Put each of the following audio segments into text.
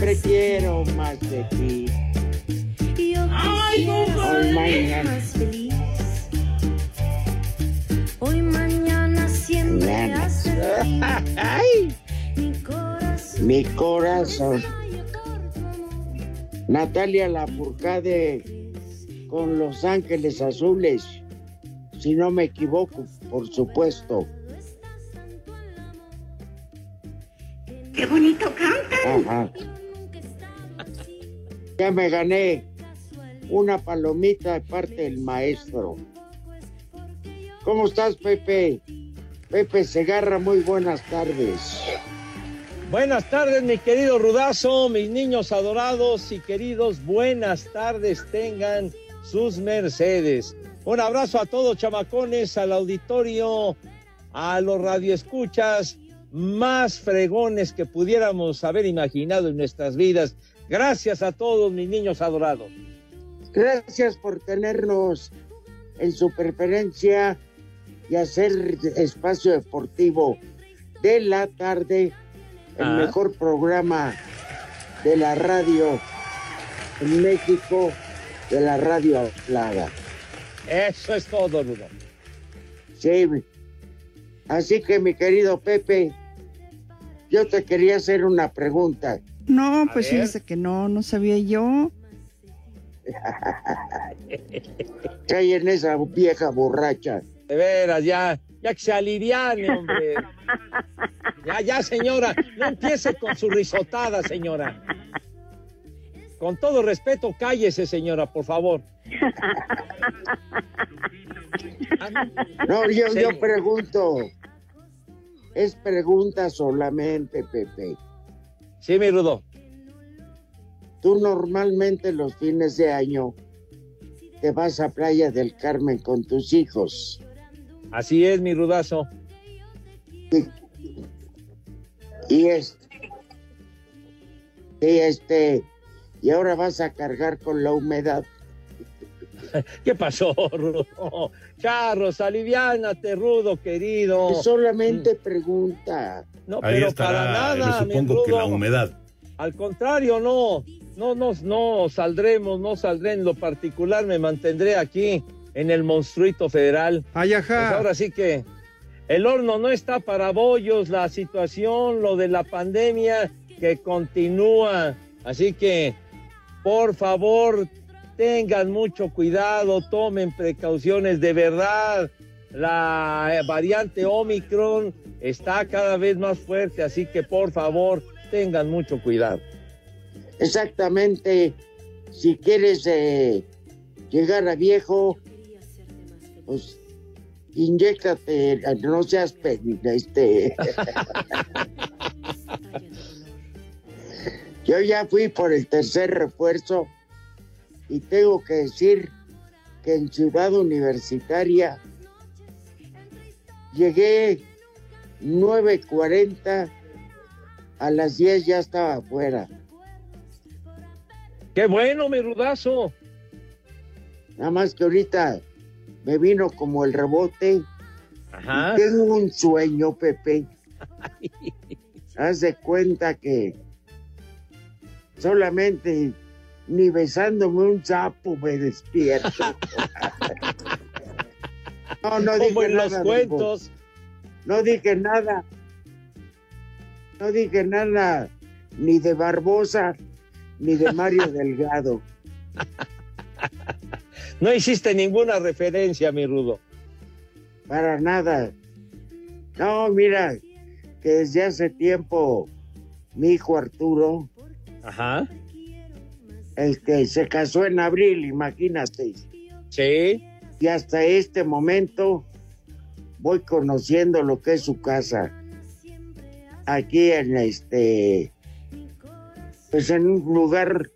Siempre quiero más de ti. Yo quisiera Hoy mañana. más feliz. Hoy mañana siempre hace Ay, mi corazón. mi corazón. Natalia Lafourcade con Los Ángeles Azules, si no me equivoco, por supuesto. Qué bonito cantan. Ajá. Ya me gané una palomita de parte del maestro. ¿Cómo estás, Pepe? Pepe Segarra, muy buenas tardes. Buenas tardes, mi querido Rudazo, mis niños adorados y queridos, buenas tardes tengan sus mercedes. Un abrazo a todos, chamacones, al auditorio, a los radioescuchas más fregones que pudiéramos haber imaginado en nuestras vidas. Gracias a todos, mis niños adorados. Gracias por tenernos en su preferencia y hacer espacio deportivo de la tarde, el Ah. mejor programa de la radio en México, de la radio hablada. Eso es todo, Rudo. Sí. Así que mi querido Pepe, yo te quería hacer una pregunta. No, pues ver. fíjese que no, no sabía yo. ¿Qué hay en esa vieja borracha? De veras, ya, ya que se aliviane, hombre. Ya, ya, señora, no empiece con su risotada, señora. Con todo respeto, cállese, señora, por favor. No, yo, Sí. yo pregunto. Es pregunta solamente, Pepe. Sí, mi Rudo. Tú normalmente los fines de año te vas a Playa del Carmen con tus hijos. Así es, mi Rudazo. Y este, y este, y ahora vas a cargar con la humedad. ¿Qué pasó, Rudo? Charros, aliviánate, Rudo, querido. Es solamente pregunta. No, Ahí pero estará, para nada, supongo que la humedad. Al contrario, no. No, no, no saldremos, no saldré en lo particular, me mantendré aquí en el monstruito federal. Ay, Pues ajá. ahora sí que el horno no está para bollos, la situación, lo de la pandemia que continúa. Así que, por favor, tengan mucho cuidado, tomen precauciones de verdad. La variante Omicron está cada vez más fuerte, así que por favor, tengan mucho cuidado. Exactamente. Si quieres eh, llegar a viejo, pues inyéctate, no seas pe- este. Yo ya fui por el tercer refuerzo y tengo que decir que en Ciudad Universitaria llegué 9.40, a las 10 ya estaba afuera. Qué bueno, mi rudazo. Nada más que ahorita me vino como el rebote. Ajá. Y Tengo un sueño, Pepe. Haz de cuenta que solamente ni besándome un sapo me despierto. no, no Como dije en los cuentos. No dije nada. No dije nada ni de Barbosa ni de Mario Delgado. No hiciste ninguna referencia, mi rudo. Para nada. No, mira, que desde hace tiempo mi hijo Arturo, Ajá. el que se casó en abril, imagínate. Sí. Y hasta este momento voy conociendo lo que es su casa. Aquí en este, pues en un lugar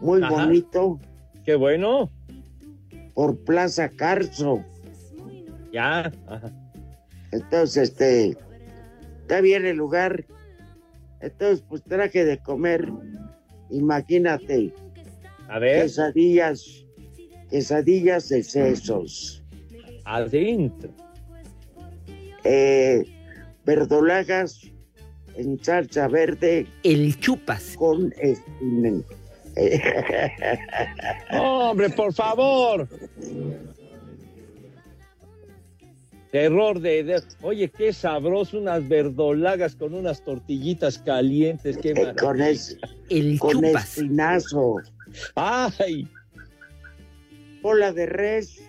muy Ajá. bonito Qué bueno. por Plaza Carso. Ya. Ajá. Entonces, este, está bien el lugar. Entonces, pues traje de comer. Imagínate, A ver, quesadillas, quesadillas de sesos, adentro. Eh, verdolagas en salsa verde El chupas. con espinen. Hombre, por favor. Terror de, de- Oye, qué sabroso, unas verdolagas con unas tortillitas calientes. Qué Eh, maravilla. con, es- El con chupas. espinazo, Ay, cola de res,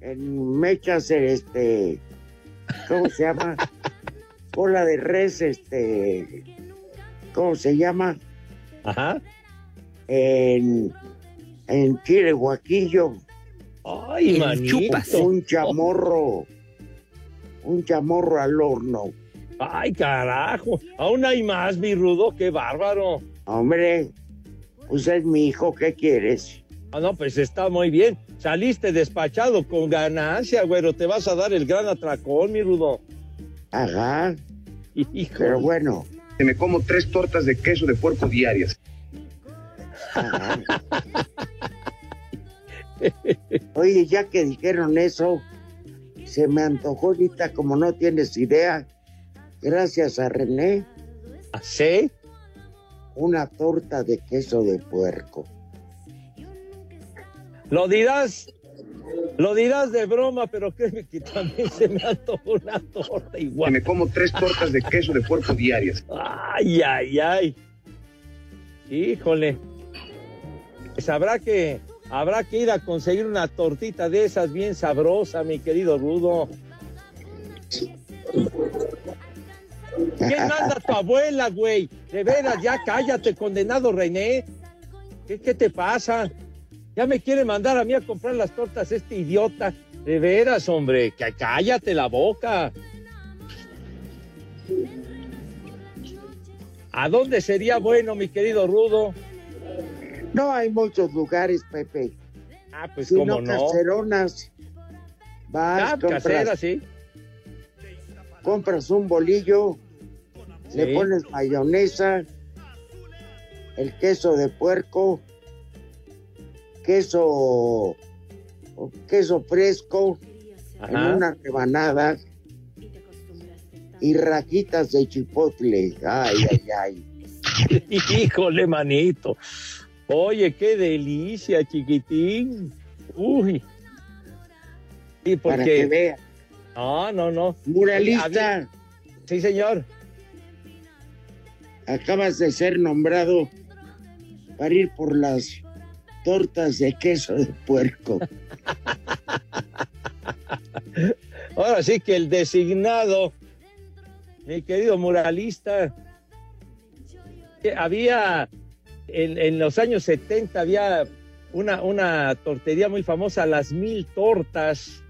en mechas, este, ¿cómo se llama? Cola de res, este, ¿cómo se llama? ajá. En, en chile guaquillo, Ay, chupas. un chamorro, un chamorro al horno. Ay, carajo. Aún hay más, mi rudo, qué bárbaro. Hombre, pues es mi hijo, ¿qué quieres? Ah, no, pues está muy bien. Saliste despachado con ganancia, güero. Te vas a dar el gran atracón, mi rudo. Ajá, Hijo. pero bueno. Que me como tres tortas de queso de puerco diarias. ajá. Oye, ya que dijeron eso, se me antojó ahorita, como no tienes idea, gracias a René, ¿Sí? una torta de queso de puerco. Lo dirás, lo dirás de broma, pero créeme que también se me antojó una torta Que igual. me como tres tortas de queso de puerco diarias. Ay, ay, ay. Híjole. Pues habrá que, habrá que ir a conseguir una tortita de esas bien sabrosa, mi querido Rudo. ¿Quién manda a tu abuela, güey? De veras, ya cállate, condenado René. ¿Qué, qué te pasa? Ya me quiere mandar a mí a comprar las tortas este idiota. De veras, hombre, que cállate la boca. ¿A dónde sería bueno, mi querido Rudo? No hay muchos lugares, Pepe. Ah, pues sino cómo no. caseronas. Vas, Ah, compras, casera, sí. compras un bolillo, le pones mayonesa, el queso de puerco, queso, queso fresco en Ajá. una rebanada y rajitas de chipotle. Ay, ay, ay. Híjole, manito. Oye, qué delicia, chiquitín. Uy. Sí, Para que porque. vea. No, no, no. Muralista, Sí, señor. acabas de ser nombrado para ir por las tortas de queso de puerco. Ahora sí que el designado, mi querido muralista, que había en, en los años 70 había una, una tortería muy famosa, las mil tortas,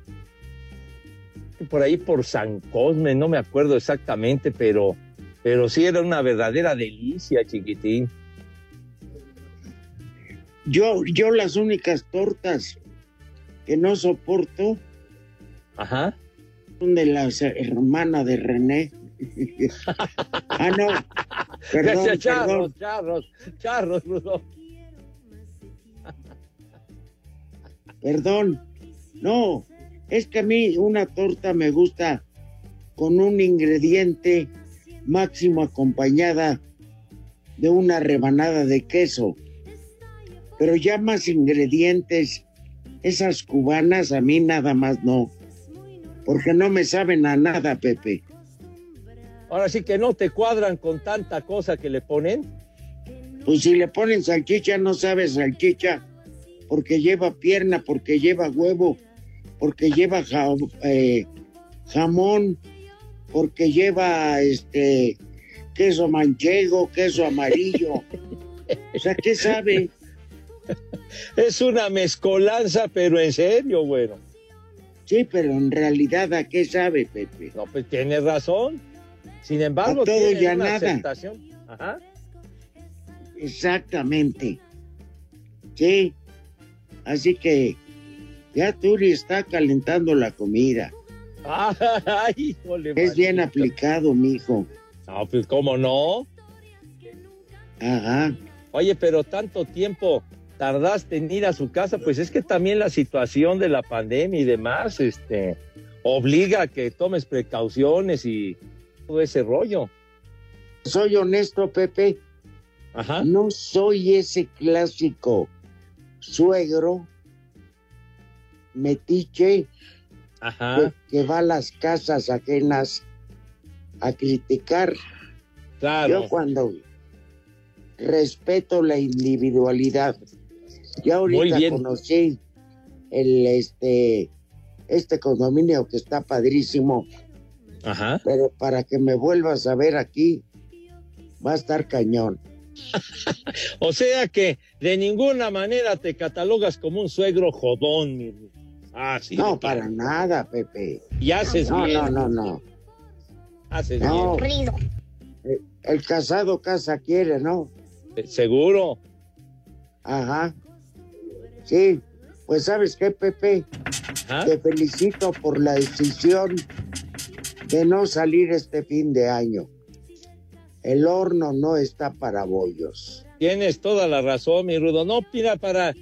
por ahí por San Cosme, no me acuerdo exactamente, pero, pero sí era una verdadera delicia, chiquitín. Yo, yo las únicas tortas que no soporto Ajá. son de las hermanas de René. ah, no. Perdón, Decía charros, perdón. charros, charros. Perdón. No, es que a mí una torta me gusta con un ingrediente máximo acompañada de una rebanada de queso. Pero ya más ingredientes, esas cubanas a mí nada más no. Porque no me saben a nada, Pepe. Ahora sí que no te cuadran con tanta cosa que le ponen. Pues si le ponen salchicha, no sabe salchicha, porque lleva pierna, porque lleva huevo, porque lleva ja- eh, jamón, porque lleva este queso manchego, queso amarillo. O sea, ¿qué sabe? Es una mezcolanza, pero en serio, bueno. Sí, pero en realidad, ¿a qué sabe, Pepe? No, pues tienes razón. Sin embargo, todo tiene y a una nada. aceptación. Ajá. Exactamente. Sí. Así que ya Turi está calentando la comida. Ay, híjole, Es bien aplicado, mijo. No, pues cómo no. Ajá. Oye, pero tanto tiempo tardaste en ir a su casa, pues es que también la situación de la pandemia y demás, este, obliga a que tomes precauciones y todo ese rollo. Soy honesto, Pepe. Ajá. No soy ese clásico suegro metiche Ajá. que, que va a las casas ajenas a criticar. Claro. Yo cuando respeto la individualidad. Ya Muy ahorita bien. conocí el este este condominio que está padrísimo, Ajá. pero para que me vuelvas a ver aquí va a estar cañón. O sea que de ninguna manera te catalogas como un suegro jodón, mi. Ah, sí. no, para nada, Pepe. Y haces No, bien. no, no, no. Haces No. bien. Eh, El casado casa quiere, ¿no? Eh, Seguro. Ajá. Sí, pues sabes qué, Pepe, Ajá. te felicito por la decisión de no salir este fin de año. El horno no está para bollos. Tienes toda la razón, mi Rudo. No, mira, para.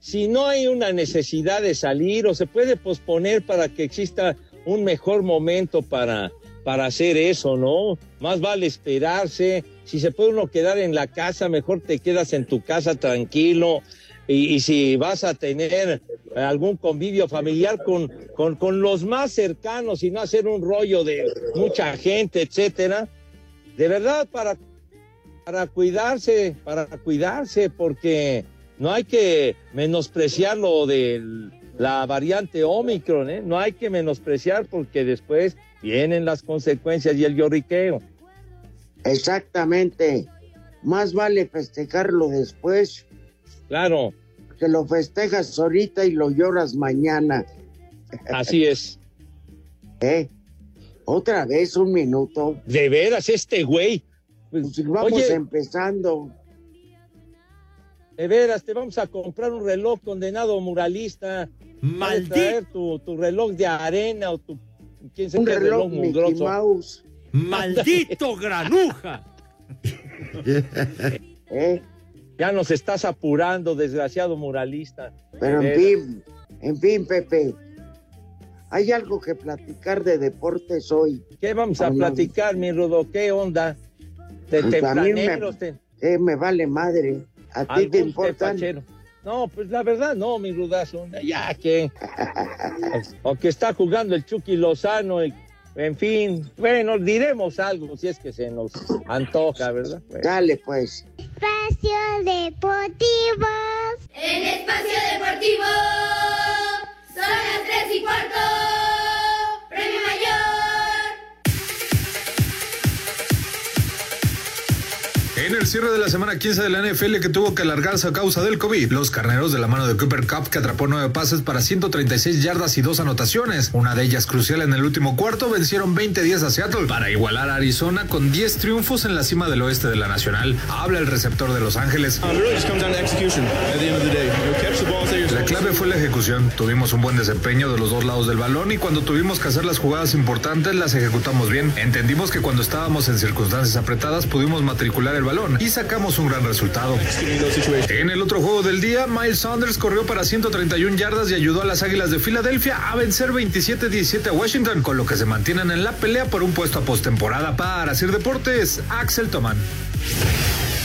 Si no hay una necesidad de salir o se puede posponer para que exista un mejor momento para, para hacer eso, ¿no? Más vale esperarse. Si se puede uno quedar en la casa, mejor te quedas en tu casa tranquilo. Y, y si vas a tener algún convivio familiar con, con, con los más cercanos y no hacer un rollo de mucha gente, etcétera, de verdad, para para cuidarse, para cuidarse, porque no hay que menospreciar lo de la variante Omicron, ¿eh? No hay que menospreciar porque después vienen las consecuencias y el lloriqueo. Exactamente. Más vale festejarlo después Claro, que lo festejas ahorita y lo lloras mañana. así es. ¿Eh? Otra vez un minuto. De veras, este güey. Pues vamos Oye. empezando. De veras, te vamos a comprar un reloj condenado muralista. Traer tu, tu reloj de arena o tu quién sabe Un qué reloj Mickey mugroso. Mouse. ¡Maldito granuja! ¿eh? Ya nos estás apurando, desgraciado muralista. Pero en fin, en fin, Pepe. Hay algo que platicar de deportes hoy. ¿Qué vamos a platicar, mi Rudo? ¿Qué onda? De Pues me- te- Eh, me vale madre. ¿A ti te tepachero. No, pues la verdad no, mi Rudazo. Ya que. o que está jugando el Chucky Lozano, el- en fin. Bueno, diremos algo si es que se nos antoja, ¿verdad? Bueno. Dale, pues. Espacio Deportivo. En Espacio Deportivo son las tres y cuarto. Premio Mayor. En el cierre de la semana 15 de la NFL que tuvo que alargarse a causa del COVID. Los carneros de la mano de Cooper Cup que atrapó nueve pases para 136 yardas y dos anotaciones. Una de ellas crucial en el último cuarto vencieron 20-10 a Seattle para igualar a Arizona con 10 triunfos en la cima del oeste de la Nacional. Habla el receptor de Los Ángeles. La clave fue la ejecución. Tuvimos un buen desempeño de los dos lados del balón y cuando tuvimos que hacer las jugadas importantes las ejecutamos bien. Entendimos que cuando estábamos en circunstancias apretadas pudimos matricular el balón y sacamos un gran resultado. En el otro juego del día, Miles Sanders corrió para 131 yardas y ayudó a las Águilas de Filadelfia a vencer 27-17 a Washington, con lo que se mantienen en la pelea por un puesto a postemporada para hacer deportes. Axel Toman.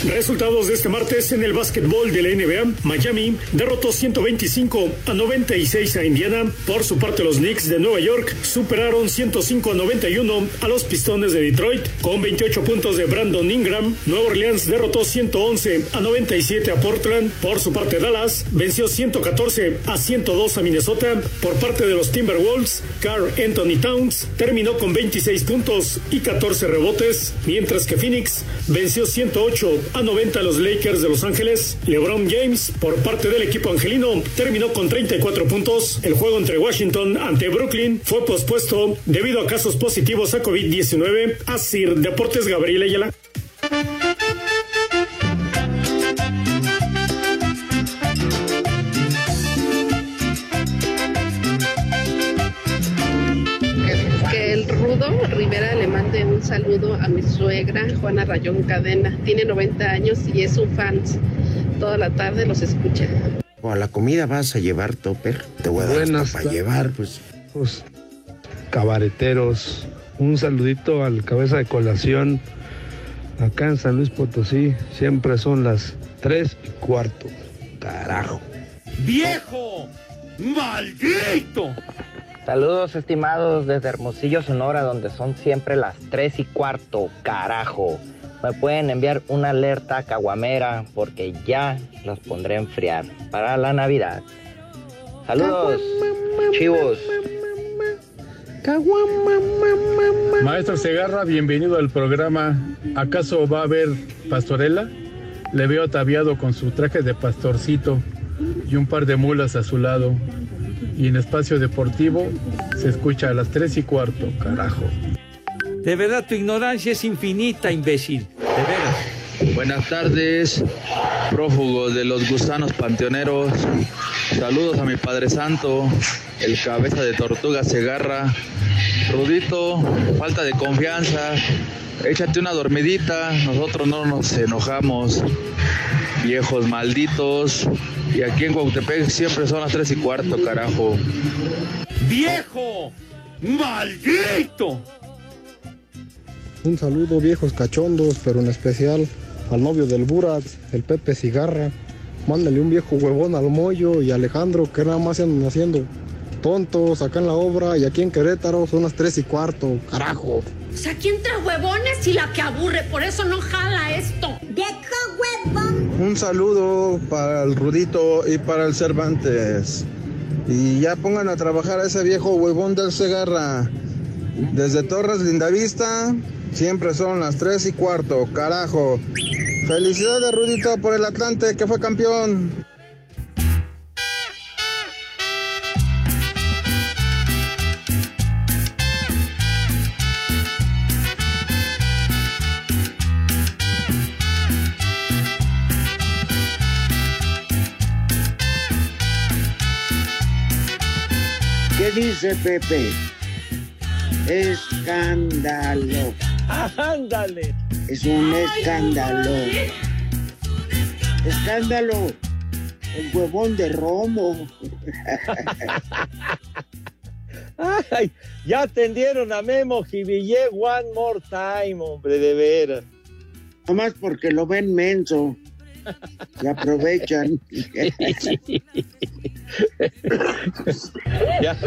Resultados de este martes en el básquetbol de la NBA. Miami derrotó 125 a 96 a Indiana. Por su parte, los Knicks de Nueva York superaron 105 a 91 a los Pistones de Detroit con 28 puntos de Brandon Ingram. Nueva Orleans derrotó 111 a 97 a Portland. Por su parte, Dallas venció 114 a 102 a Minnesota. Por parte de los Timberwolves, Carl Anthony Towns terminó con 26 puntos y 14 rebotes, mientras que Phoenix venció 108 a 90 a los Lakers de Los Ángeles. LeBron James, por parte del equipo angelino, terminó con 34 puntos. El juego entre Washington ante Brooklyn fue pospuesto debido a casos positivos a COVID-19. Así, Deportes Gabriel Ayala. Un saludo a mi suegra, Juana Rayón Cadena. Tiene 90 años y es un fan. Toda la tarde los escucha. O a la comida vas a llevar topper. Te voy a dar Buenas para llevar, pues. Pues, cabareteros, un saludito al cabeza de colación acá en San Luis Potosí. Siempre son las tres y cuarto. Carajo. ¡Viejo! ¡Maldito! Saludos estimados desde Hermosillo, Sonora, donde son siempre las 3 y cuarto, carajo. Me pueden enviar una alerta caguamera porque ya los pondré a enfriar para la Navidad. Saludos, chivos. Maestro Segarra, bienvenido al programa. ¿Acaso va a haber pastorela? Le veo ataviado con su traje de pastorcito y un par de mulas a su lado. Y en espacio deportivo se escucha a las tres y cuarto, carajo. De verdad, tu ignorancia es infinita, imbécil. De veras. Buenas tardes, prófugos de los gusanos panteoneros. Saludos a mi Padre Santo, el cabeza de tortuga Segarra. Rudito, falta de confianza. Échate una dormidita, nosotros no nos enojamos. Viejos malditos. Y aquí en Cuautepec siempre son las tres y cuarto, carajo. ¡Viejo! ¡Maldito! Un saludo viejos cachondos, pero en especial al novio del Burat, el Pepe Cigarra. Mándale un viejo huevón al Moyo y a Alejandro que nada más andan haciendo tontos acá en la obra y aquí en Querétaro son las tres y cuarto, carajo. O sea, aquí entre huevones y la que aburre, por eso no jala esto. ¡Viejo huevón! Un saludo para el Rudito y para el Cervantes. Y ya pongan a trabajar a ese viejo huevón del Segarra. Desde Torres Lindavista, siempre son las 3 y cuarto, carajo. Felicidades, Rudito, por el Atlante que fue campeón. ¿Qué dice Pepe? Escándalo. Ándale. Es un escándalo. Escándalo. El huevón de Romo. Ay, ya atendieron a Memo Jivillé one more time, hombre, de veras. Nomás porque lo ven menso. Y aprovechan. Ya.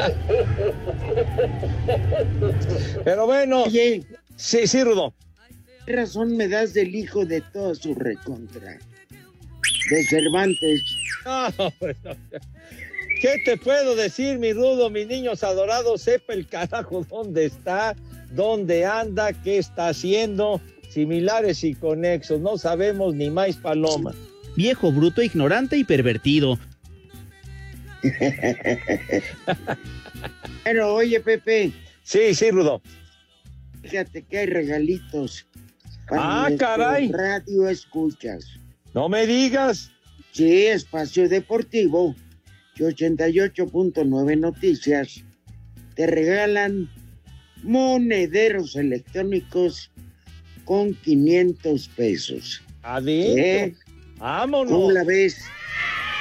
Pero bueno. Oye. Sí, sí, Rudo. ¿Qué razón me das del hijo de todo su recontra? De Cervantes. No, pues, no. ¿Qué te puedo decir, mi Rudo, mis niños adorados? Sepa el carajo dónde está, dónde anda, qué está haciendo. similares y conexos. No sabemos ni más paloma. Viejo, bruto, ignorante y pervertido. Pero oye, Pepe. Sí, sí, Rudo. Fíjate que hay regalitos. Ah, nuestro caray. Radio escuchas. No me digas. Sí, Espacio Deportivo y 88.9 Noticias te regalan monederos electrónicos con 500 pesos. Adentro. ¿Eh? Vámonos. ¿Cómo la ves?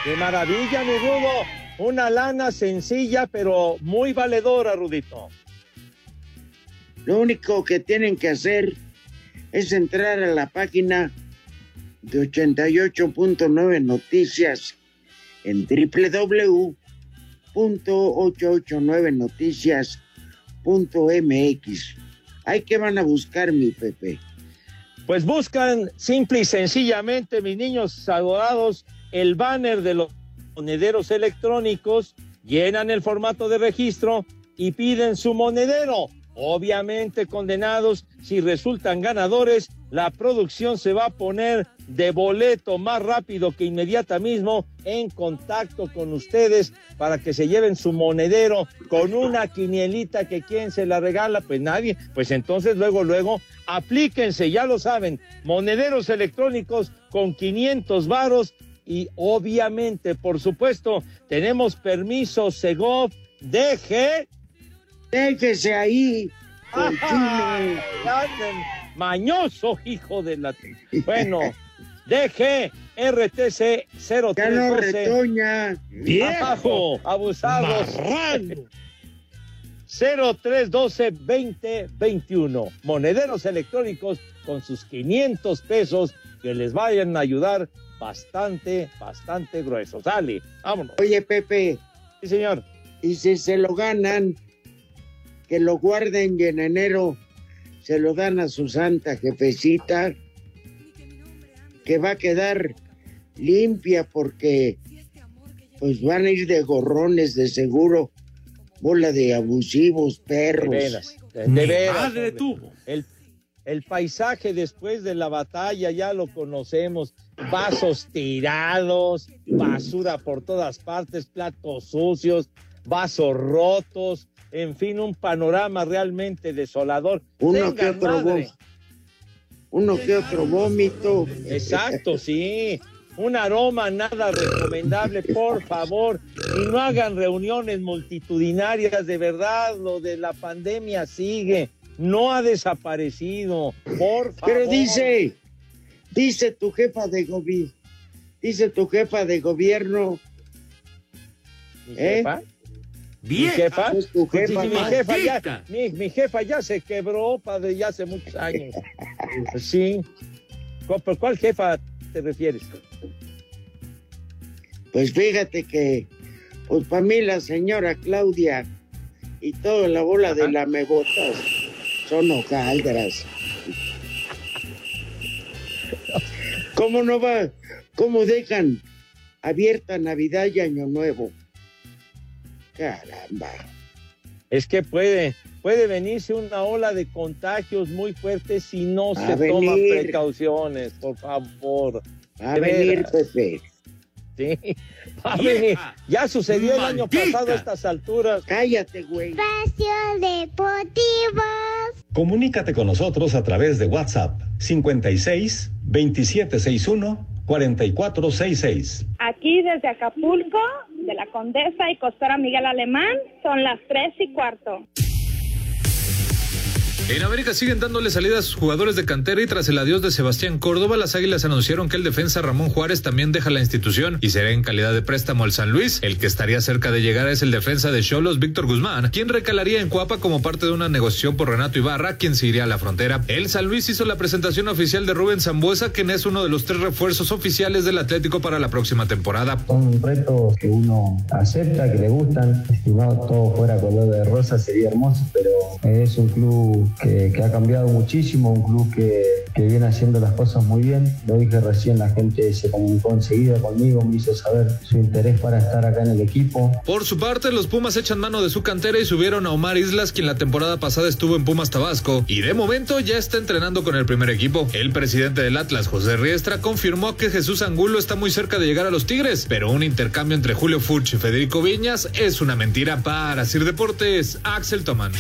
¡Qué maravilla, mi Rudo! Una lana sencilla, pero muy valedora, Rudito. Lo único que tienen que hacer es entrar a la página de 88.9 Noticias en www.889noticias.mx. Ahí que van a buscar mi Pepe. Pues buscan simple y sencillamente, mis niños adorados, el banner de los monederos electrónicos, llenan el formato de registro y piden su monedero. Obviamente condenados, si resultan ganadores, la producción se va a poner de boleto más rápido que inmediata mismo en contacto con ustedes para que se lleven su monedero con una quinielita que quien se la regala, pues nadie, pues entonces luego, luego, aplíquense, ya lo saben, monederos electrónicos con 500 varos y obviamente, por supuesto, tenemos permiso Segov, DG. Déjese ahí. Mañoso, hijo de la... Bueno, DG RTC 0312. Ya no retoña. Viejo, abusados. Marrano. 0312-2021. Monederos electrónicos con sus 500 pesos que les vayan a ayudar bastante, bastante gruesos. Dale, vámonos. Oye, Pepe. Sí, señor. Y si se lo ganan, que lo guarden y en enero se lo dan a su santa jefecita, que va a quedar limpia porque pues van a ir de gorrones de seguro, bola de abusivos, perros. De veras, de, de veras, hombre. El, el paisaje después de la batalla ya lo conocemos. Vasos tirados, basura por todas partes, platos sucios, vasos rotos, en fin, un panorama realmente desolador. Uno que otro madre. vó- uno que otro vómito. Exacto, sí. Un aroma nada recomendable, por favor. Y no hagan reuniones multitudinarias, de verdad, lo de la pandemia sigue. No ha desaparecido, por favor. Pero dice, dice tu jefa de gobierno, dice tu jefa de gobierno, ¿Mi ¿eh? jefa? ¿Mi jefa? Es tu Pues, jefa, sí, mi, jefa ya, mi, mi jefa ya se quebró, padre, ya hace muchos años. Pues Sí. ¿Cu- ¿Por cuál jefa te refieres? Pues fíjate que, pues para mí la señora Claudia y toda la bola de lamebotas son hojaldras. ¿Cómo no va? ¿Cómo dejan abierta Navidad y Año Nuevo? Caramba. Es que puede, puede venirse una ola de contagios muy fuerte si no Va se toman precauciones, por favor. Va a venir. Pepe. Sí, va a venir. Ya sucedió el año pasado a estas alturas. Cállate, güey. Espacio Deportivo. Comunícate con nosotros a través de WhatsApp 56 2761 4466. Aquí desde Acapulco, de la Condesa y Costora Miguel Alemán, son las tres y cuarto. En América siguen dándole salida a sus jugadores de cantera y tras el adiós de Sebastián Córdoba, las Águilas anunciaron que el defensa Ramón Juárez también deja la institución y será en calidad de préstamo al San Luis. El que estaría cerca de llegar es el defensa de Cholos, Víctor Guzmán, quien recalaría en Cuapa como parte de una negociación por Renato Ibarra, quien se iría a la frontera. El San Luis hizo la presentación oficial de Rubén Zambuesa, quien es uno de los tres refuerzos oficiales del Atlético para la próxima temporada. Son retos que uno acepta, que le gustan. Si no todo fuera color de rosa sería hermoso, pero es un club que, ha cambiado muchísimo, un club que, que viene haciendo las cosas muy bien. Lo dije recién, la gente se comunicó enseguida conmigo, me hizo saber su interés para estar acá en el equipo. Por su parte, los Pumas echan mano de su cantera y subieron a Omar Islas, quien la temporada pasada estuvo en Pumas Tabasco y de momento ya está entrenando con el primer equipo. El presidente del Atlas, José Riestra, confirmó que Jesús Angulo está muy cerca de llegar a los Tigres, pero un intercambio entre Julio Furch y Federico Viñas es una mentira para Sir Deportes, Axel Tomán.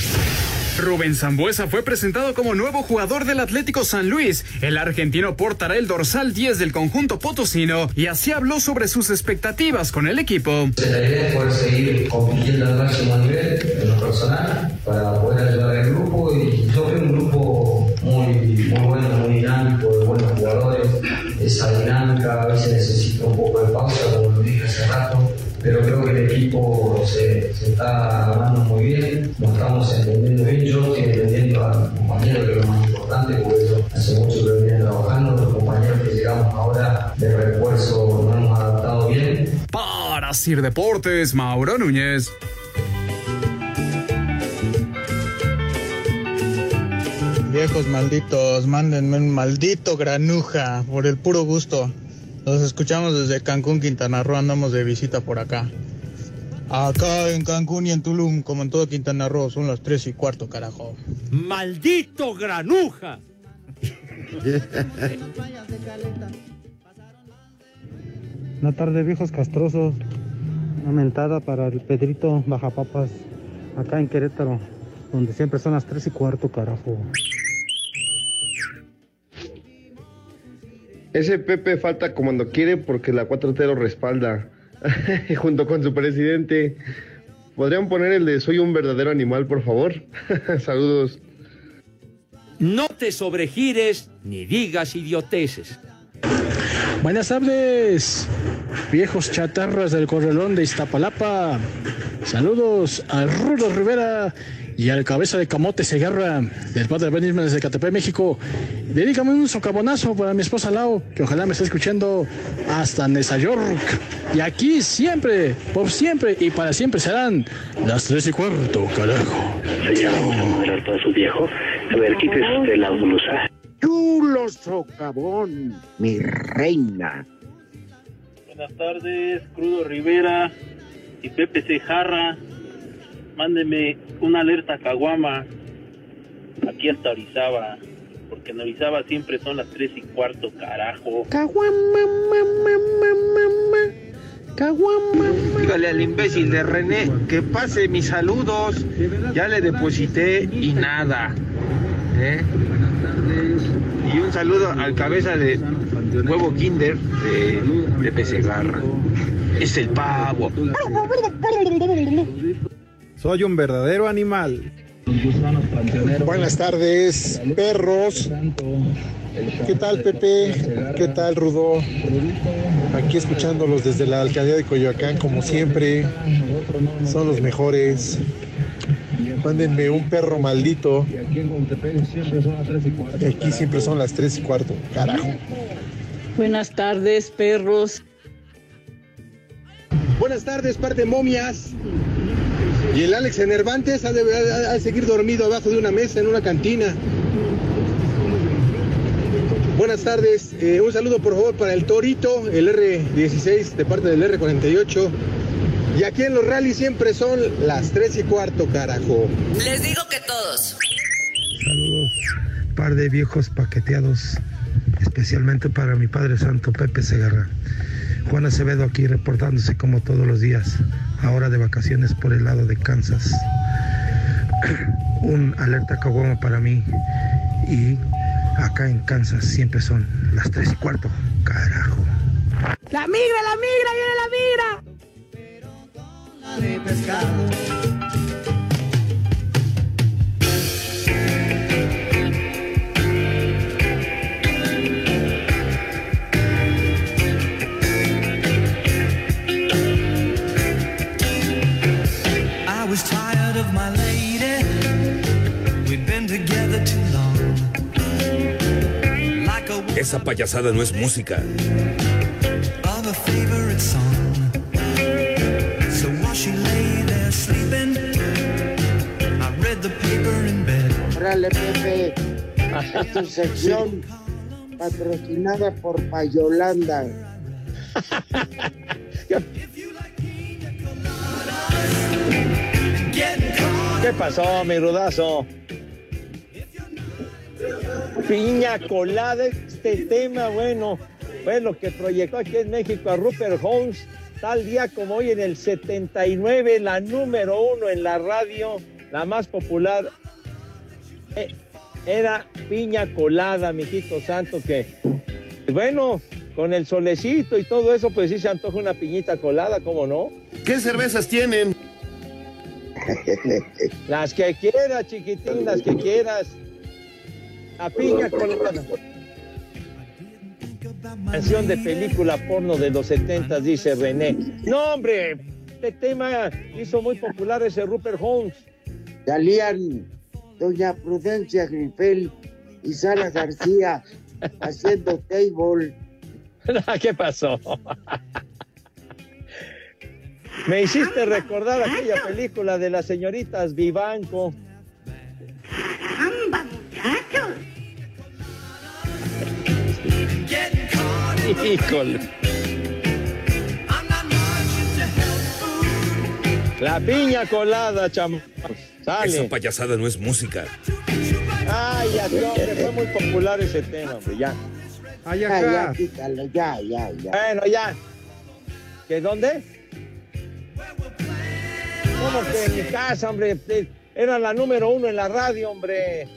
Rubén Zambuesa fue presentado como nuevo jugador del Atlético San Luis. El argentino portará el dorsal 10 del conjunto potosino y así habló sobre sus expectativas con el equipo. La idea es poder seguir compitiendo al máximo nivel en lo personal para poder ayudar al grupo y yo creo un grupo muy, muy bueno, muy dinámico, de buenos jugadores. Esa dinámica a veces necesita un poco de pausa, como lo dije hace rato, pero creo que el equipo se, está ganando muy bien, nos estamos entendiendo bien. Yo estoy entendiendo a mis compañeros, que es lo más importante, porque eso hace mucho que vienen trabajando. Los compañeros que llegamos ahora de refuerzo nos hemos adaptado bien. Para Sir Deportes, Mauro Núñez. Viejos malditos, mándenme un maldito granuja por el puro gusto. Los escuchamos desde Cancún, Quintana Roo, andamos de visita por acá. Acá en Cancún y en Tulum, como en todo Quintana Roo, son las tres y cuarto, carajo. ¡Maldito granuja! Una tarde, viejos castrosos. Una mentada para el Pedrito Bajapapas, acá en Querétaro, donde siempre son las tres y cuarto, carajo. Ese Pepe falta cuando quiere porque la 4T lo respalda, junto con su presidente. ¿Podrían poner el de soy un verdadero animal, por favor? Saludos. No te sobregires ni digas idioteces. Buenas tardes, viejos chatarras del corralón de Iztapalapa. Saludos al Rudo Rivera y al cabeza de Camote Segarra del padre Benisman desde Catepec, México. Dedícame un socavonazo para mi esposa Lau, que ojalá me esté escuchando hasta Nueva York. Y aquí siempre, por siempre y para siempre serán las tres y cuarto, carajo. Señora, vamos a todo su viejo. A ver, quítese la blusa. Chulo socavón, mi reina. Buenas tardes, Crudo Rivera y Pepe Cejarra. Mándeme una alerta a Caguama, aquí hasta Orizaba, porque en Orizaba siempre son las tres y cuarto, carajo. Caguama, mamá, mamá, Caguama. Dígale al imbécil de René que pase mis saludos. Ya le deposité y nada. ¿eh? Y un saludo al cabeza de huevo Kinder de Pepe Segarra. Es el pavo. Soy un verdadero animal. Buenas tardes, perros. ¿Qué tal, Pepe? ¿Qué tal, Rudo? Aquí escuchándolos desde la alcaldía de Coyoacán, como siempre. Son los mejores. Mándenme un perro maldito. Y aquí siempre son las 3 y cuarto. Carajo. Buenas tardes, perros. Buenas tardes, par de momias. Y el Alex Enervantes ha de, ha de seguir dormido abajo de una mesa en una cantina. Buenas tardes, eh, un saludo por favor para el Torito, el R16 de parte del R48. Y aquí en los rallies siempre son las 3 y cuarto, carajo. Les digo que todos. Saludos, par de viejos paqueteados, especialmente para mi Padre Santo Pepe Segarra. Juan Acevedo aquí reportándose como todos los días, ahora de vacaciones por el lado de Kansas. Un alerta caguama para mí y acá en Kansas siempre son las 3 y cuarto. Carajo. La migra, la migra, viene la migra. Esa payasada no es música. of a favorite song. So while she lay there sleeping, I read the paper in bed. Órale, Pepe. Es tu sección patrocinada por Payolanda. ¿Qué pasó, mi rudazo? Piña colada, este tema, bueno, fue lo que proyectó aquí en México a Rupert Holmes, tal día como hoy en el 79, la número uno en la radio, la más popular, eh, era Piña colada, mijito santo, que, bueno, con el solecito y todo eso, pues sí se antoja una piñita colada, ¿cómo no? ¿Qué cervezas tienen? Las que quieras, chiquitín, las que quieras. La piña colada. Canción de película porno de los 70, dice René. No, hombre, este tema hizo muy popular ese Rupert Holmes. Salían doña Prudencia Grifel y Sara García haciendo table. ¿Qué pasó? Me hiciste recordar aquella película de las señoritas Vivanco. Híjole. La piña colada, cham. Sale. Esa payasada no es música. Ay, ya, hombre, fue muy popular ese tema, hombre, ya. Ay, ya, ya, quítalo, ya, ya, ya. Bueno, ya. ¿Que dónde? ¿Cómo que en mi casa, hombre? Era la número uno en la radio, hombre.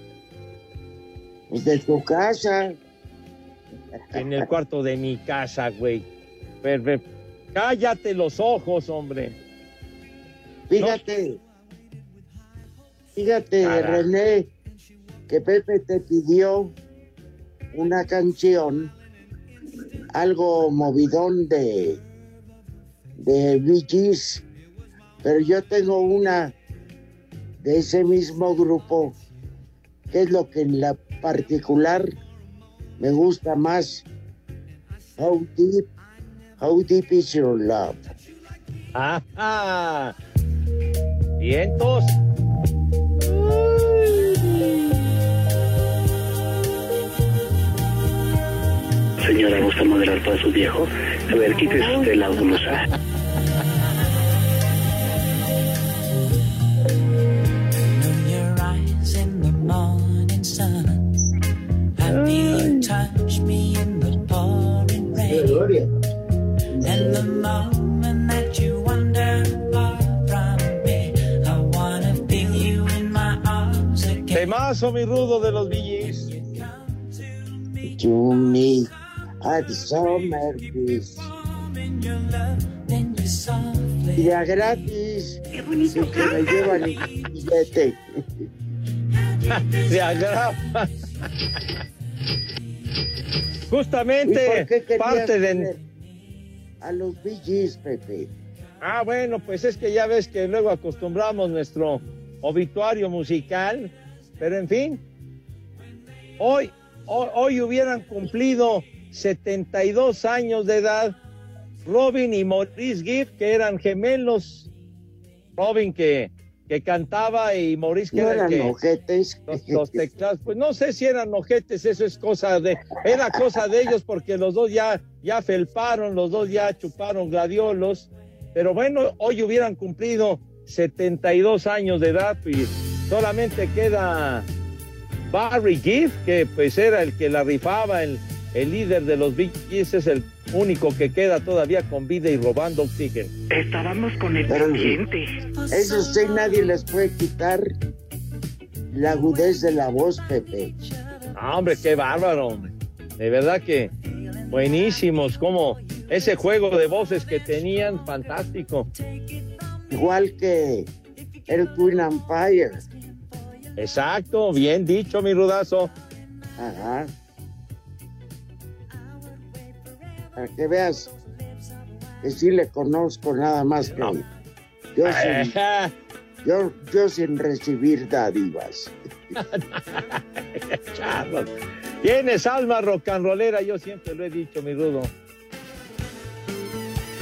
Pues de tu casa. En el cuarto de mi casa, güey. Ver. Cállate los ojos, hombre. Fíjate. Fíjate, Cara. René, que Pepe te pidió una canción, algo movidón de, de Gees, pero yo tengo una de ese mismo grupo, que es lo que en la particular me gusta más. How deep, how deep is your love? Ajá. Vientos. Señora, ¿gusta moderar para su viejo? A ver, quítese usted la blusa. Morning sun. I feel you touch me in the pouring rain. And the moment that you wander far from me, I wanna feel you in my arms again. Temazo, mi rudo de los Billys. To me at summer breeze. Then you softly Y a gratis, sin que me llevan ni billete. Se agrava. ¿Y Justamente parte de... A los Gees, Pepe. Ah, bueno, pues es que ya ves que luego acostumbramos nuestro obituario musical, pero en fin, hoy, hoy, hoy hubieran cumplido 72 años de edad Robin y Maurice Gibb, que eran gemelos. Robin que, que cantaba y Maurice que No era el que... ojetes. Los, los teclados, pues no sé si eran ojetes, eso es cosa de, era cosa de ellos porque los dos ya, ya felparon, los dos ya chuparon gladiolos, pero bueno, hoy hubieran cumplido 72 años de edad y solamente queda Barry Gibb, que pues era el que la rifaba, el, el líder de los Big Gees, es el único que queda todavía con vida y robando oxígeno. Estábamos con el Pero- pendiente. Eso sí, nadie les puede quitar la agudez de la voz, Pepe. Ah, hombre, qué bárbaro, hombre. De verdad que buenísimos, como ese juego de voces que tenían, fantástico. Igual que el Twin Empire. Exacto, bien dicho, mi rudazo. Ajá. Para que veas que sí le conozco nada más que yo, sin, yo, yo sin recibir dádivas. Charlos. Tienes alma rollera, yo siempre lo he dicho, mi rudo.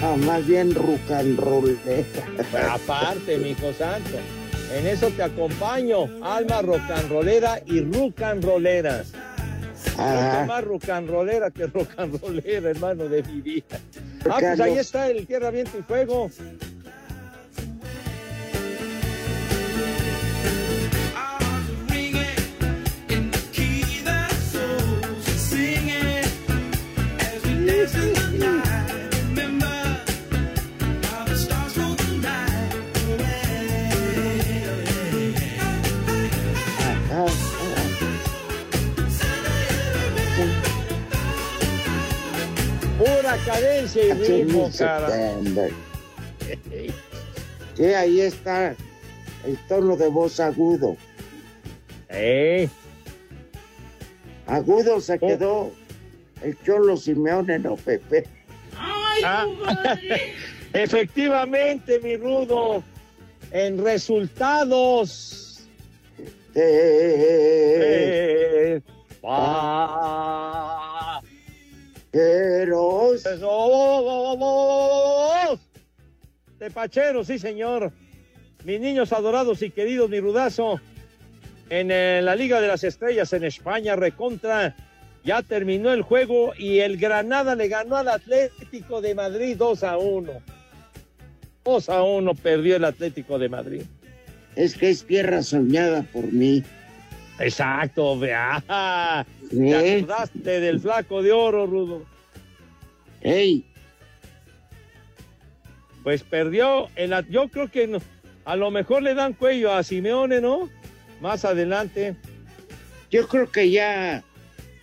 Ah, más bien. Pero aparte, mi hijo santo. En eso te acompaño, alma rocanrolera y rucanrolera. Más rocanrolera que rocanrolera, hermano de mi vida. Ah, pues ahí está el Tierra, Viento y Fuego. Pura cadencia y ritmo, cara. Sí, ahí está el tono de voz agudo. ¿Eh? Agudo se quedó el Cholo Simeone, no Pepe. Ah, efectivamente, mi rudo. En resultados. Eh, Eh, pa- Pero Tepachero, sí, señor. Mis niños adorados y queridos, mi rudazo. En eh, la Liga de las Estrellas en España, recontra. Ya terminó el juego y el Granada le ganó al Atlético de Madrid 2 a 1. 2 a 1 perdió el Atlético de Madrid. es que es tierra soñada por mí. Exacto, vea. ¿Sí? Te acordaste del flaco de oro, Rudo. Ey, Pues perdió. El, yo creo que no- a lo mejor le dan cuello a Simeone, ¿no? Más adelante. yo creo que ya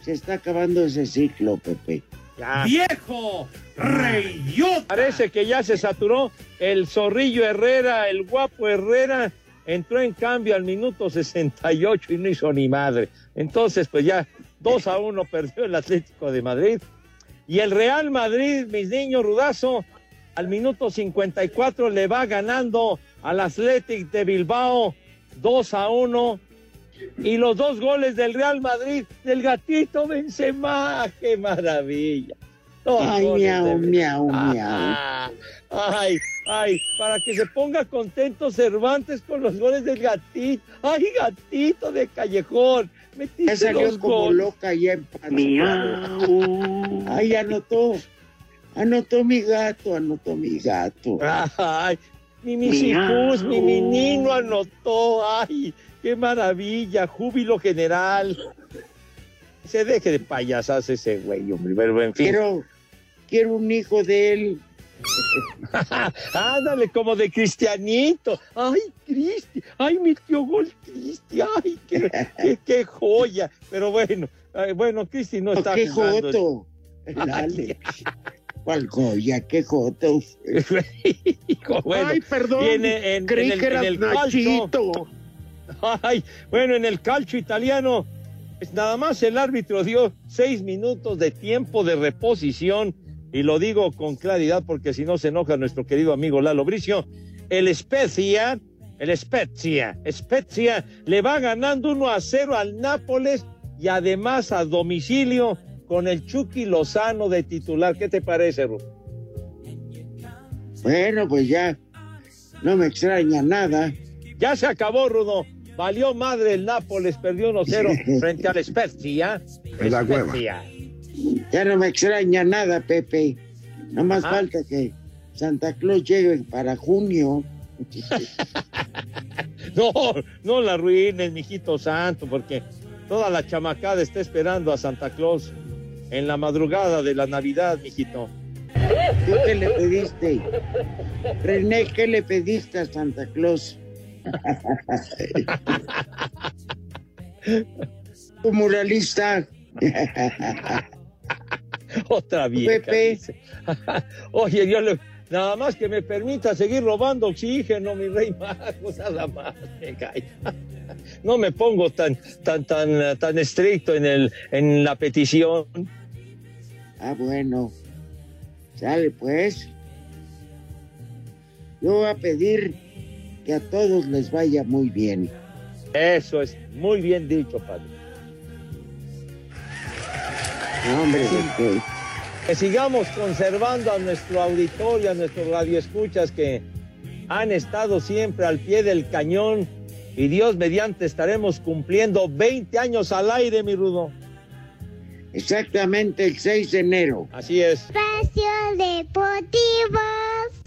se está acabando ese ciclo, Pepe. Ya. ¡Viejo! ¡Reyota! Parece que ya se saturó. El zorrillo Herrera, el guapo Herrera, entró en cambio al minuto 68 y no hizo ni madre. Entonces, pues ya 2 a 1 perdió el Atlético de Madrid. Y el Real Madrid, mis niños, rudazo, al minuto 54 le va ganando al Athletic de Bilbao 2 a 1. Y los dos goles del Real Madrid, del gatito Benzema, ¡qué maravilla! Ay, miau, miau, Benzema. miau. Ay, ay, para que se ponga contento Cervantes con los goles del gatito. Ay, gatito de callejón. Metiste salió los como goles. loca ya en Ay, anotó. Anotó mi gato, anotó mi gato. Ay, mi misicus, mi menino anotó. Ay, qué maravilla, júbilo general. Se deje de payasas ese güey, hombre. Pero en fin. Quiero, quiero un hijo de él. Ándale, como de cristianito. Ay, Cristi, ay, mi tío Gol Cristi, ay, qué, qué, qué joya. Pero bueno, ay, bueno, Cristi no está ¡Qué jugando. joto! Dale. ¿Cuál joya? ¡Qué joto! Hijo, bueno, Ay, perdón. en, Creí en el, que era en el calcio. Nachito. Ay, bueno, en el calcio italiano, pues nada más el árbitro dio seis minutos de tiempo de reposición, y lo digo con claridad porque si no se enoja nuestro querido amigo Lalo Bricio. El Spezia, el Spezia, Spezia le va ganando 1 a 0 al Nápoles y además a domicilio con el Chucky Lozano de titular. ¿Qué te parece, Ru? Bueno, pues ya. No me extraña nada. Ya se acabó, Rudo. Valió madre el Nápoles, perdió 1-0 frente al Spezia. En la cueva. Ya no me extraña nada, Pepe. No más Ah. falta que Santa Claus llegue para junio. No, no la arruines, mijito santo, porque toda la chamacada está esperando a Santa Claus en la madrugada de la Navidad, mijito. ¿Tú qué le pediste? René, ¿qué le pediste a Santa Claus? Tu muralista. Otra vieja. Pepe. dice. Oye, yo le, nada más que me permita seguir robando oxígeno, mi rey mago, nada más me cae. No me pongo tan, tan, tan, tan estricto en el, en la petición. Ah, bueno. Sale pues. Yo voy a pedir que a todos les vaya muy bien. Eso es muy bien dicho, padre. Hombre, ¿de qué? que sigamos conservando a nuestro auditorio, a nuestros radioescuchas que han estado siempre al pie del cañón y Dios mediante estaremos cumpliendo 20 años al aire, mi Rudo. Exactamente el 6 de enero. Así es. Espacio Deportivo.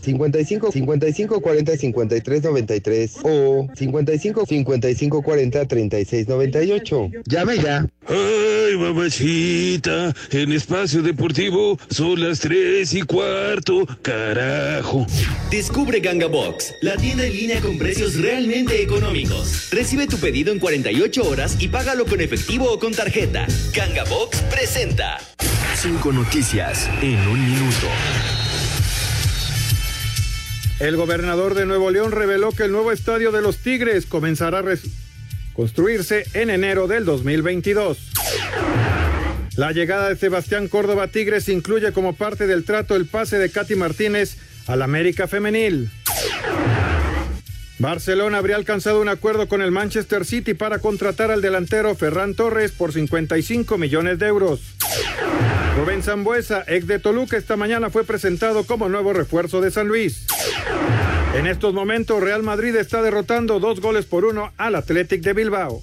55 55 40 53 93 o 55 55 40 36 98. Llame ya. Ay, mamachita, en espacio deportivo son las tres y cuarto, carajo. Descubre Ganga Box, la tienda en línea con precios realmente económicos. Recibe tu pedido en 48 horas y págalo con efectivo o con tarjeta. Ganga Box presenta. Cinco noticias en un minuto. El gobernador de Nuevo León reveló que el nuevo estadio de los Tigres comenzará a construirse en enero del 2022. La llegada de Sebastián Córdoba Tigres incluye como parte del trato el pase de Katy Martínez al América Femenil. Barcelona habría alcanzado un acuerdo con el Manchester City para contratar al delantero Ferran Torres por 55 millones de euros. Rubén Zambuesa, ex de Toluca, esta mañana fue presentado como nuevo refuerzo de San Luis. En estos momentos, Real Madrid está derrotando dos goles por uno al Athletic de Bilbao.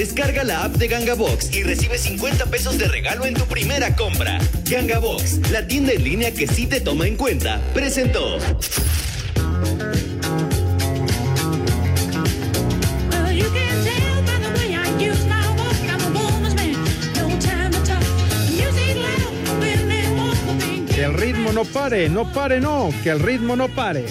Descarga la app de Ganga Box y recibe 50 pesos de regalo en tu primera compra. Ganga Box, la tienda en línea que sí te toma en cuenta, presentó. Que el ritmo no pare, no pare, no, que el ritmo no pare.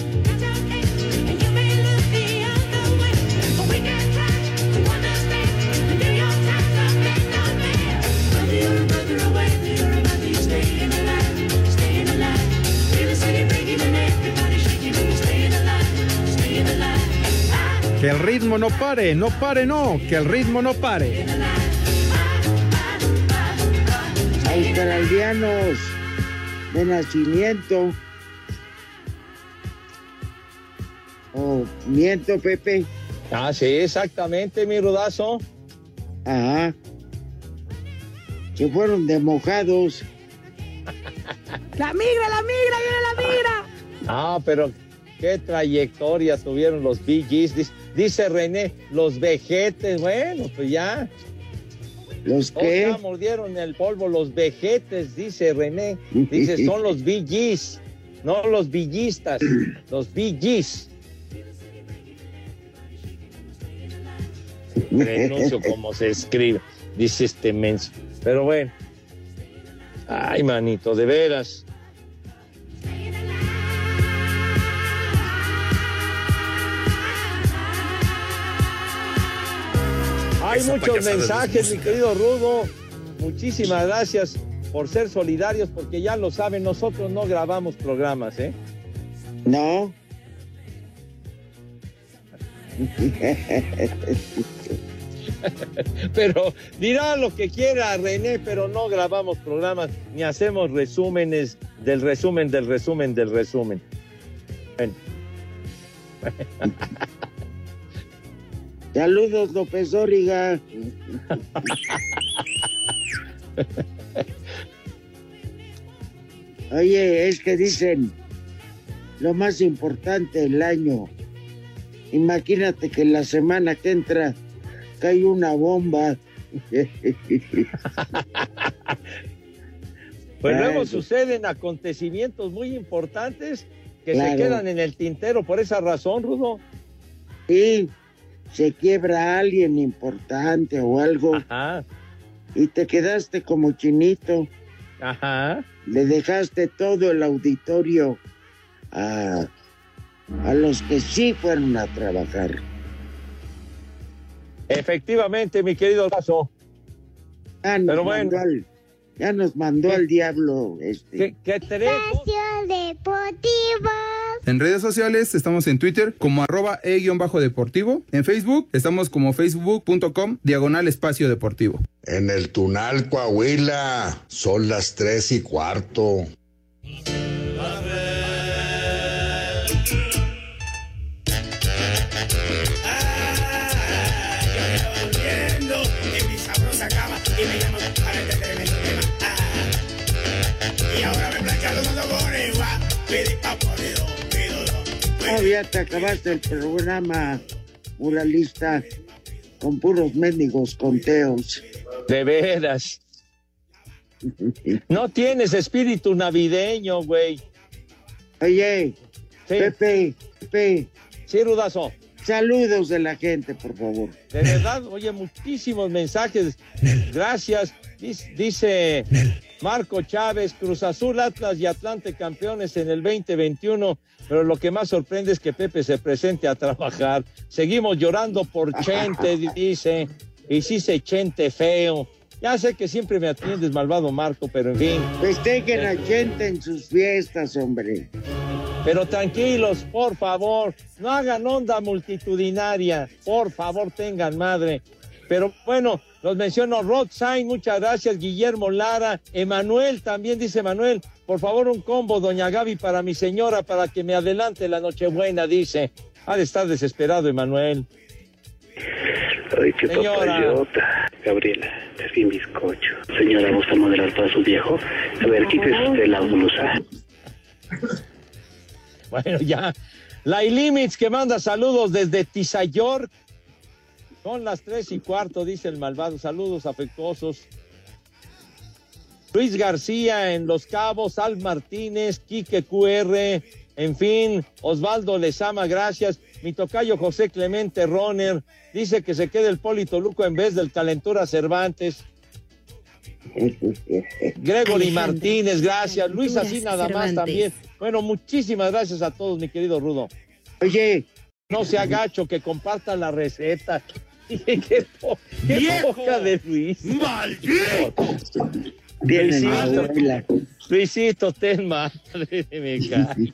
Ritmo no pare, no pare, no, que el ritmo no pare. Australianos de nacimiento. Oh, miento, Pepe. Ah, sí, exactamente, mi rudazo. Ajá. Se fueron de mojados. La migra, la migra, viene la migra. Ah, pero qué trayectoria tuvieron los Bee Gees. Dice, René, los vejetes. Bueno, pues ya. ¿Los Oh, qué? ya mordieron el polvo los vejetes, dice René. Dice, son los Gees, no los villistas, los Gees. Renuncio como se escribe, dice este menso. Pero bueno. Ay, manito, de veras. Hay muchos mensajes, mi querido Rudo. Muchísimas gracias por ser solidarios, porque ya lo saben, nosotros no grabamos programas, ¿eh? No. pero dirá lo que quiera René, pero no grabamos programas ni hacemos resúmenes del resumen del resumen del resumen. Bueno. Saludos, López Dóriga. Oye, es que dicen lo más importante del año. Imagínate que la semana que entra cae una bomba. Pues luego suceden acontecimientos muy importantes que Claro. se quedan en el tintero por esa razón, Rudo. Sí, se quiebra alguien importante o algo. Y te quedaste como chinito. Ajá. Le dejaste todo el auditorio a, a los que sí fueron a trabajar. Efectivamente, mi querido Lazo. Ya nos Pero bueno. mandó al, ya nos mandó al diablo este. ¿Qué, qué tenemos? Espacio Deportivo. En redes sociales estamos en Twitter como arroba e-deportivo. En Facebook estamos como facebook.com diagonal espacio deportivo. En el Tunal, Coahuila, son las tres y cuarto. volviendo en mi sabrosa cama y me ya te acabaste el programa muralista con puros mendigos conteos. De veras. No tienes espíritu navideño, güey. Oye, Pepe, Pepe. Sí, Rudazo. Saludos de la gente, por favor. De verdad, oye, muchísimos mensajes. Gracias. Dice, Marco Chávez, Cruz Azul, Atlas y Atlante campeones en el 2021. Pero lo que más sorprende es que Pepe se presente a trabajar. Seguimos llorando por Chente, dice. Y sí se Chente feo. Ya sé que siempre me atiendes, malvado Marco, pero en fin. Festejen a gente en sus fiestas, hombre. Pero tranquilos, por favor, no hagan onda multitudinaria, por favor, tengan madre. Pero bueno, los menciono Rod Sain, muchas gracias, Guillermo Lara, Emanuel también dice Manuel, por favor un combo, doña Gaby, para mi señora, para que me adelante la Nochebuena, dice. Ha de estar desesperado, Emanuel. Ay, qué Señora. papayota. Gabriela, es bizcocho. Señora, ¿gusta moderar para su viejo? A ver, quítese usted la blusa. Bueno, ya. La Limits que manda saludos desde Tizayork. Son las tres y cuarto, dice el malvado. Saludos afectuosos. Luis García en Los Cabos, Al Martínez, Quique QR, en fin, Osvaldo Lezama, gracias. Mi tocayo José Clemente Roner dice que se quede el Polito Luco en vez del Calentura Cervantes. Gregory Martínez, gracias. Luis así nada más Cervantes. también. Bueno, muchísimas gracias a todos, mi querido Rudo. Oye, no se agacho, que compartan la receta. qué, po- qué ¡Viejo! poca de Luis. ¡Maldito! Luisito. Luisito, ten madre de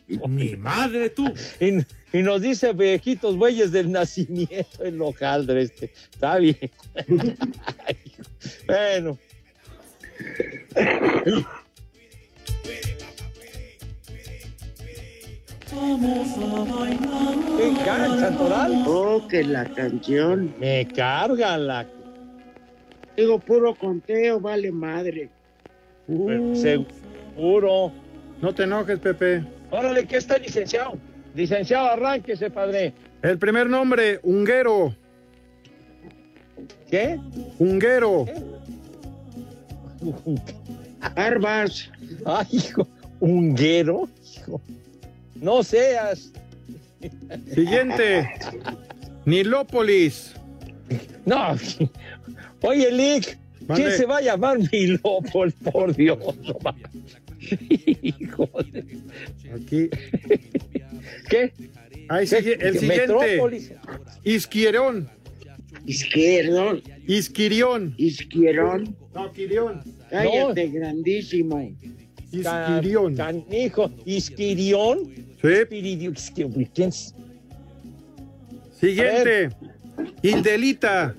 mi. Mi madre, tú. Y, y nos dice viejitos bueyes del nacimiento el hojaldre este. Está bien. bueno. ¿Qué cancha, Toral? Oh, que la canción. Me carga la. Digo, puro conteo, vale madre. Seguro. No te enojes, Pepe. Órale, ¿qué está licenciado? Licenciado, arránquese, padre. El primer nombre, Unguero. ¿Qué? Unguero. Barbas. Ay, hijo, unguero. Hijo. No seas. Siguiente. Nilópolis. No. Oye, Lick, ¿quién se va a llamar Milópol? Por Dios. Hijo de- Aquí. ¿Qué? Ahí sigue el siguiente. Metrópolis. Isquierón. Izquierdo. Isquirión. Izquierón. No, Quirión. Cállate, grandísimo. Isquirión. Canijo. Isquirión. Sí. ¿Quién es? Siguiente. Hildelita.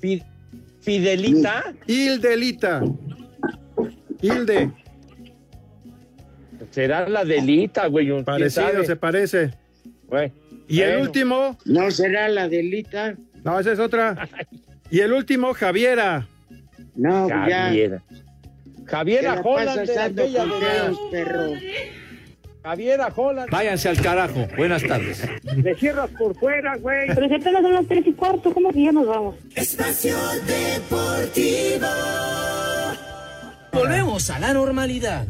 Fi- Fidelita. Hildelita. Hilde. Será la delita, güey. ¿quién Parecido, se parece. Güey. Y el último. ¿No será la delita? No, esa es otra. Y el último, Javiera. No, ya. Javiera. Javiera la Holland de perro. Javiera Holland. Váyanse al carajo. Buenas tardes. Le cierras por fuera, güey. Pero si apenas son las tres y cuarto, ¿cómo que ya nos vamos? Espacio Deportivo. Volvemos a la normalidad.